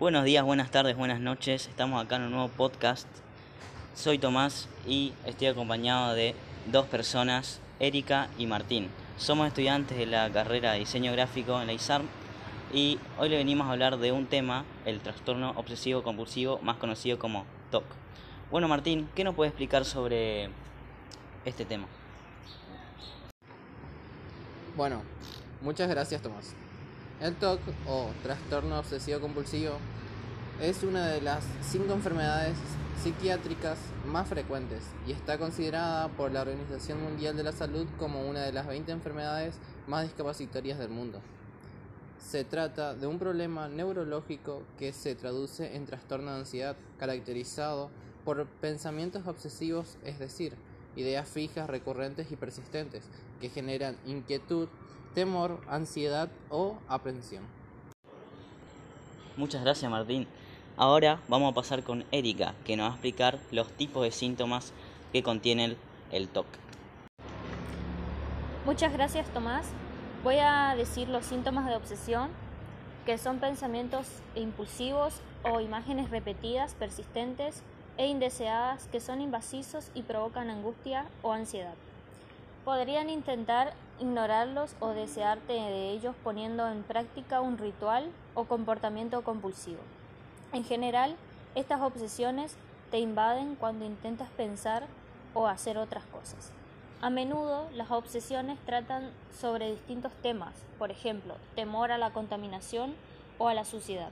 Buenos días, buenas tardes, buenas noches. Estamos acá en un nuevo podcast. Soy Tomás y estoy acompañado de dos personas, Erika y Martín. Somos estudiantes de la carrera de diseño gráfico en la ISARM y hoy le venimos a hablar de un tema, el trastorno obsesivo compulsivo, más conocido como TOC. Bueno, Martín, ¿qué nos puede explicar sobre este tema? Bueno, muchas gracias Tomás. El TOC o trastorno obsesivo compulsivo es una de las cinco enfermedades psiquiátricas más frecuentes y está considerada por la Organización Mundial de la Salud como una de las 20 enfermedades más discapacitorias del mundo. Se trata de un problema neurológico que se traduce en trastorno de ansiedad caracterizado por pensamientos obsesivos, es decir, ideas fijas, recurrentes y persistentes, que generan inquietud, temor, ansiedad o aprensión. Muchas gracias Martín. Ahora vamos a pasar con Erika, que nos va a explicar los tipos de síntomas que contiene el TOC. Muchas gracias Tomás. Voy a decir los síntomas de obsesión, que son pensamientos impulsivos o imágenes repetidas, persistentes e indeseadas que son invasivos y provocan angustia o ansiedad. Podrían intentar ignorarlos o desearte de ellos poniendo en práctica un ritual o comportamiento compulsivo. En general, estas obsesiones te invaden cuando intentas pensar o hacer otras cosas. A menudo las obsesiones tratan sobre distintos temas, por ejemplo, temor a la contaminación o a la suciedad,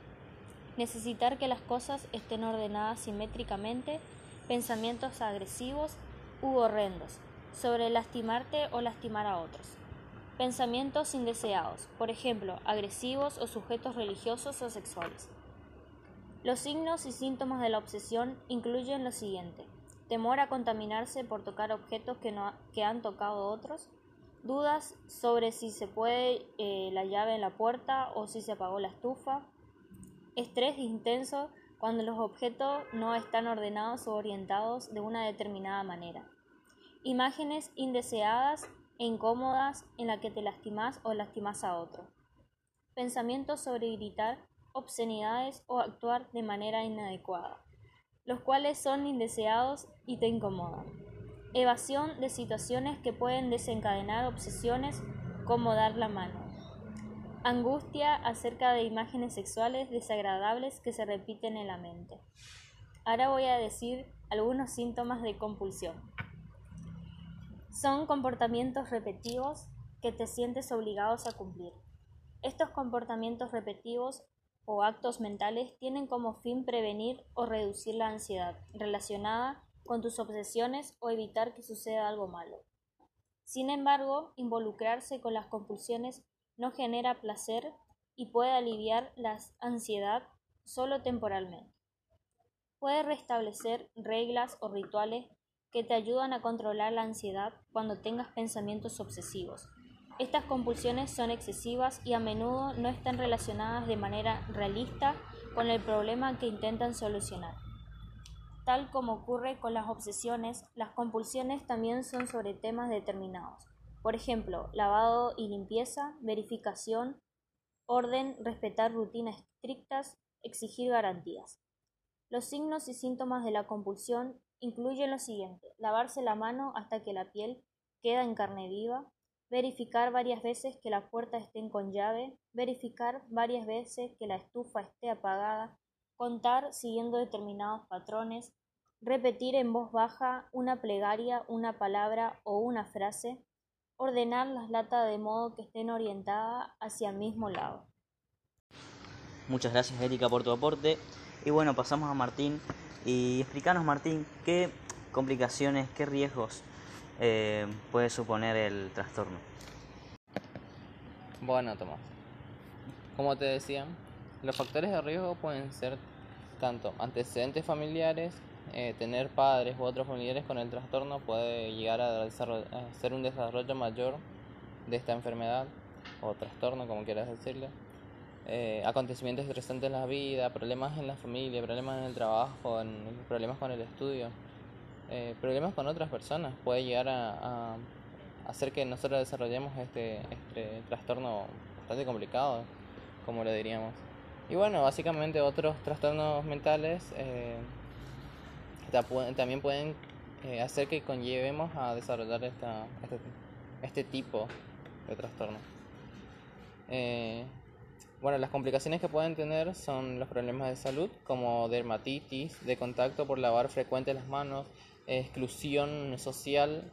necesitar que las cosas estén ordenadas simétricamente, pensamientos agresivos u horrendos, sobre lastimarte o lastimar a otros. Pensamientos indeseados, por ejemplo, agresivos o sujetos religiosos o sexuales. Los signos y síntomas de la obsesión incluyen lo siguiente. Temor a contaminarse por tocar objetos que, no, que han tocado otros. Dudas sobre si se puede eh, la llave en la puerta o si se apagó la estufa. Estrés intenso cuando los objetos no están ordenados o orientados de una determinada manera. Imágenes indeseadas e incómodas en la que te lastimas o lastimas a otro. Pensamientos sobre gritar obscenidades o actuar de manera inadecuada, los cuales son indeseados y te incomodan. Evasión de situaciones que pueden desencadenar obsesiones como dar la mano. Angustia acerca de imágenes sexuales desagradables que se repiten en la mente. Ahora voy a decir algunos síntomas de compulsión. Son comportamientos repetitivos que te sientes obligados a cumplir. Estos comportamientos repetitivos o actos mentales tienen como fin prevenir o reducir la ansiedad relacionada con tus obsesiones o evitar que suceda algo malo. Sin embargo, involucrarse con las compulsiones no genera placer y puede aliviar la ansiedad solo temporalmente. Puede restablecer reglas o rituales que te ayudan a controlar la ansiedad cuando tengas pensamientos obsesivos. Estas compulsiones son excesivas y a menudo no están relacionadas de manera realista con el problema que intentan solucionar. Tal como ocurre con las obsesiones, las compulsiones también son sobre temas determinados. Por ejemplo, lavado y limpieza, verificación, orden, respetar rutinas estrictas, exigir garantías. Los signos y síntomas de la compulsión incluyen lo siguiente, lavarse la mano hasta que la piel queda en carne viva, verificar varias veces que la puerta esté con llave, verificar varias veces que la estufa esté apagada, contar siguiendo determinados patrones, repetir en voz baja una plegaria, una palabra o una frase, ordenar las latas de modo que estén orientadas hacia el mismo lado. Muchas gracias Erika por tu aporte. Y bueno, pasamos a Martín y explícanos, Martín, qué complicaciones, qué riesgos eh, puede suponer el trastorno. Bueno, Tomás. Como te decía, los factores de riesgo pueden ser tanto antecedentes familiares, eh, tener padres u otros familiares con el trastorno puede llegar a, a ser un desarrollo mayor de esta enfermedad o trastorno, como quieras decirle eh, acontecimientos estresantes en la vida, problemas en la familia, problemas en el trabajo, problemas con el estudio, eh, problemas con otras personas, puede llegar a, hacer que nosotros desarrollemos este, este trastorno bastante complicado, como lo diríamos. Y bueno, básicamente otros trastornos mentales eh, también pueden eh, hacer que conllevemos a desarrollar esta, este, este tipo de trastorno. Eh, bueno, las complicaciones que pueden tener son los problemas de salud, como dermatitis, de contacto por lavar frecuente las manos, exclusión social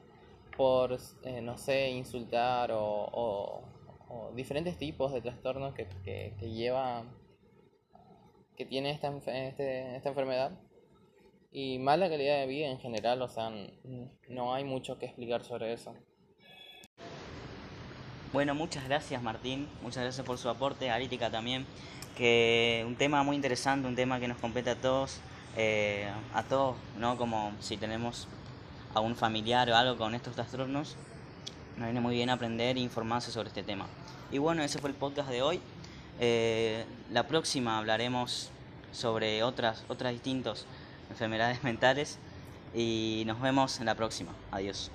por, eh, no sé, insultar o, diferentes tipos de trastornos que, que, lleva, que tiene esta, este, esta enfermedad. Y mala calidad de vida en general, o sea, no hay mucho que explicar sobre eso. Bueno, muchas gracias Martín, muchas gracias por su aporte, Arítica también, que un tema muy interesante, un tema que nos compete a todos, eh, a todos, ¿no? Como si tenemos a un familiar o algo con estos trastornos, nos viene muy bien aprender e informarse sobre este tema. Y bueno, ese fue el podcast de hoy. Eh, la próxima hablaremos sobre otras, otras distintas enfermedades mentales y nos vemos en la próxima. Adiós.